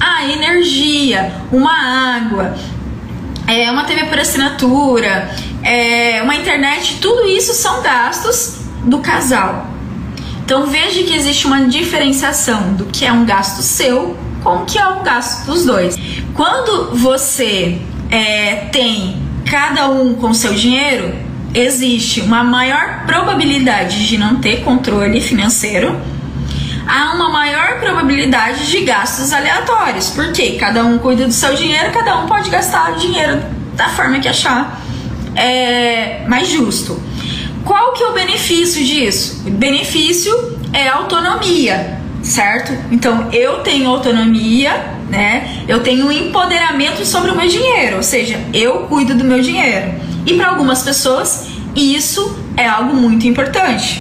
Ah, energia, uma água, é, uma TV por assinatura, é, uma internet, tudo isso são gastos do casal. Então veja que existe uma diferenciação do que é um gasto seu com o que é um gasto dos dois. Quando você é, tem cada um com seu dinheiro, existe uma maior probabilidade de não ter controle financeiro. Há uma maior probabilidade de gastos aleatórios, porque cada um cuida do seu dinheiro, cada um pode gastar o dinheiro da forma que achar é, mais justo. Qual que é o benefício disso? O benefício é autonomia, certo? Então eu tenho autonomia, né? Eu tenho empoderamento sobre o meu dinheiro, ou seja, eu cuido do meu dinheiro. E para algumas pessoas isso é algo muito importante.